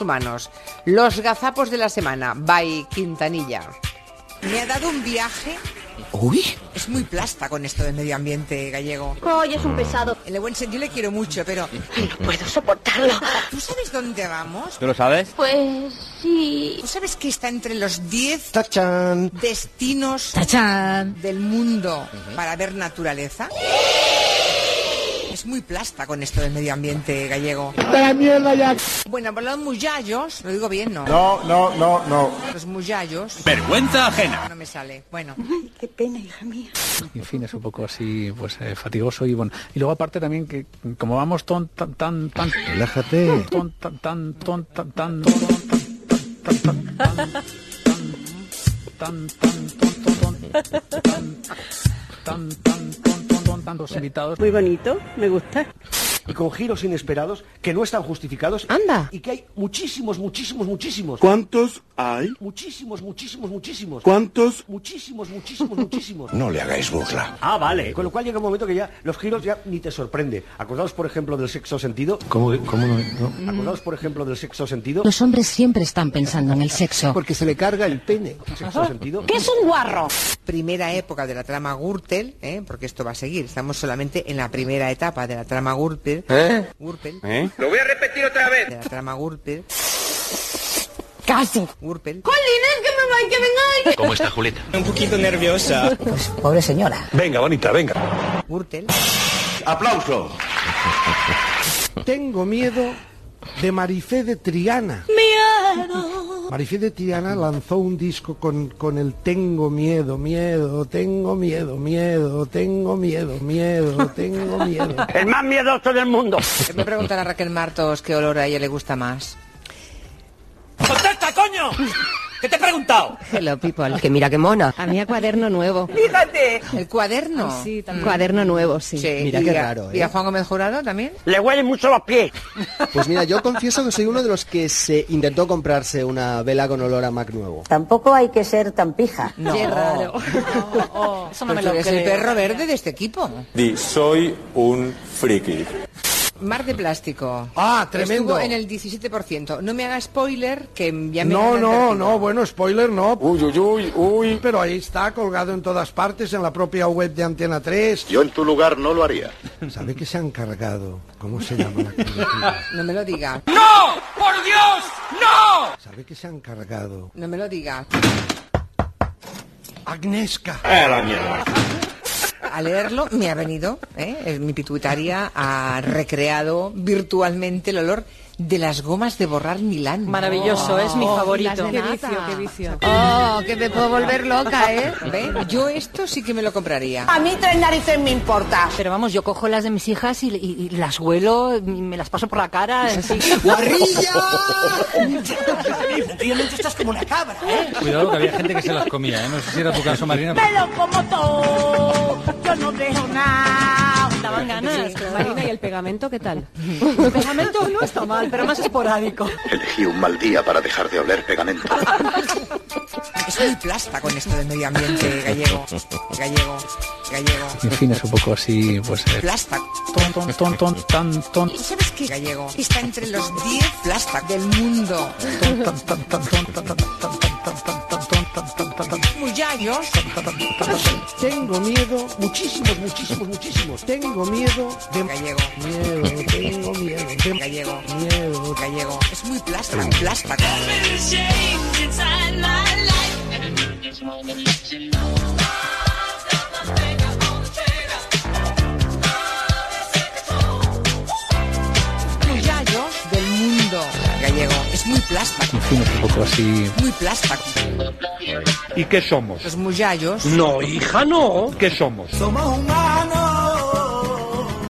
humanos. Los gazapos de la semana, by Quintanilla. Me ha dado un viaje. Uy. Es muy plasta con esto del medio ambiente gallego. Hoy es un pesado. En el buen sentido le quiero mucho, pero No puedo soportarlo. ¿tú sabes dónde vamos? ¿Tú lo sabes? Pues sí. ¿Tú sabes que está entre los 10 Tachan. destinos Tachán. del mundo para ver naturaleza? Es muy plasta con esto del medio ambiente gallego. ¡La mierda ya! Bueno, por los muyallos, lo digo bien, ¿no? No, no, no, no. Los muyallos. Vergüenza ajena. No me sale. Bueno, Qué pena, hija mía. en fin, es un poco así, pues eh, fatigoso y bueno. Y luego aparte también que como vamos ton, tan, tan, tan, Relájate. ton, tan, tan, ton, tan, tan, ton, tan, tan, tan, tan, tan, tan, tan, ton, ton, ton, tan, tan, tan, muy bonito, me gusta y con giros inesperados que no están justificados. Anda. Y que hay muchísimos, muchísimos, muchísimos. ¿Cuántos hay? Muchísimos, muchísimos, muchísimos. ¿Cuántos? Muchísimos, muchísimos, muchísimos. No le hagáis burla. Ah, vale. Con lo cual llega un momento que ya los giros ya ni te sorprende. Acordaos, por ejemplo, del sexo sentido. ¿Cómo, cómo no, no? Acordaos, por ejemplo, del sexo sentido. Los hombres siempre están pensando en el sexo. Porque se le carga el pene. Sexo sentido. ¿Qué es un guarro? primera época de la trama Gürtel, ¿eh? porque esto va a seguir. Estamos solamente en la primera etapa de la trama Gürtel. ¿Eh? Gürtel. ¿Eh? Lo voy a repetir otra vez. De la trama Gürtel. Casi. ¡Colines, que me voy, que vengáis! ¿Cómo está Julieta? Un poquito nerviosa. Pues pobre señora. Venga, bonita, venga. Gürtel. ¡Aplauso! Tengo miedo de Marifé de Triana. Miedo. Marifé de Triana lanzó un disco con, con el Tengo miedo, miedo, tengo miedo, miedo, tengo miedo, miedo, tengo miedo. El más miedoso del mundo. Me preguntan a Raquel Martos qué olor a ella le gusta más. ¡Contesta, coño! ¿Qué te he preguntado? Hello, people. Que mira qué mona. A mí a cuaderno nuevo. Fíjate. ¿El cuaderno? Sí, también. Cuaderno nuevo, sí. Sí, Mira qué a- raro, ¿Y a ¿eh? Juan Gómez Jurado también? Le huelen mucho los pies. Pues mira, yo confieso que soy uno de los que se intentó comprarse una vela con olor a Mac nuevo. Tampoco hay que ser tan pija. No. Qué raro. Eso no me lo el perro verde de este equipo. Di, soy un friki. Mar de plástico. Ah, tremendo. Estuvo en el 17%. No me haga spoiler, que ya me No, no, no, bueno, spoiler no. Uy, uy, uy, uy. Pero ahí está, colgado en todas partes, en la propia web de Antena 3. Yo en tu lugar no lo haría. ¿Sabe que se han cargado? ¿Cómo se llama la? No me lo diga. ¡No! ¡Por Dios! ¡No! ¿Sabe que se han cargado? No me lo diga. Agnesca. A leerlo me ha venido, ¿eh? Mi pituitaria ha recreado virtualmente el olor de las gomas de borrar Milán. Maravilloso, es mi favorito. Qué vicio, qué vicio. Oh, que me puedo volver loca, ¿eh? ¿Ve? Yo esto sí que me lo compraría. A mí tres narices me importa. Pero vamos, yo cojo las de mis hijas y, y- y las huelo, y me las paso por la cara. en fin. Efectivamente estás como una cabra, ¿eh? Cuidado que había gente que se las comía, ¿eh? No sé si era tu caso, Marina. Pero como todo, yo no dejo nada. Daban ganas. Marina, ¿y el pegamento qué tal? El pegamento no está mal, pero más esporádico. Elegí un mal día para dejar de oler pegamento. Es muy plasta con esto del medio ambiente gallego. Gallego. Gallego. En fin, es un poco así, pues eh, Plasta. ton, ton, ton, ton, tan, ton, ¿Y sabes qué gallego? Está entre los 10 plasta del mundo. ton, ton, Muyallos. Tengo miedo, muchísimos, muchísimos, muchísimos. Tengo miedo de Gallego. miedo, tengo miedo de Gallego. miedo. Gallego. Es muy plasta. Plasta. Es muy es un poco así, Muy plasta. ¿Y qué somos? Los muyallos. No, hija, no. ¿Qué somos? Somos un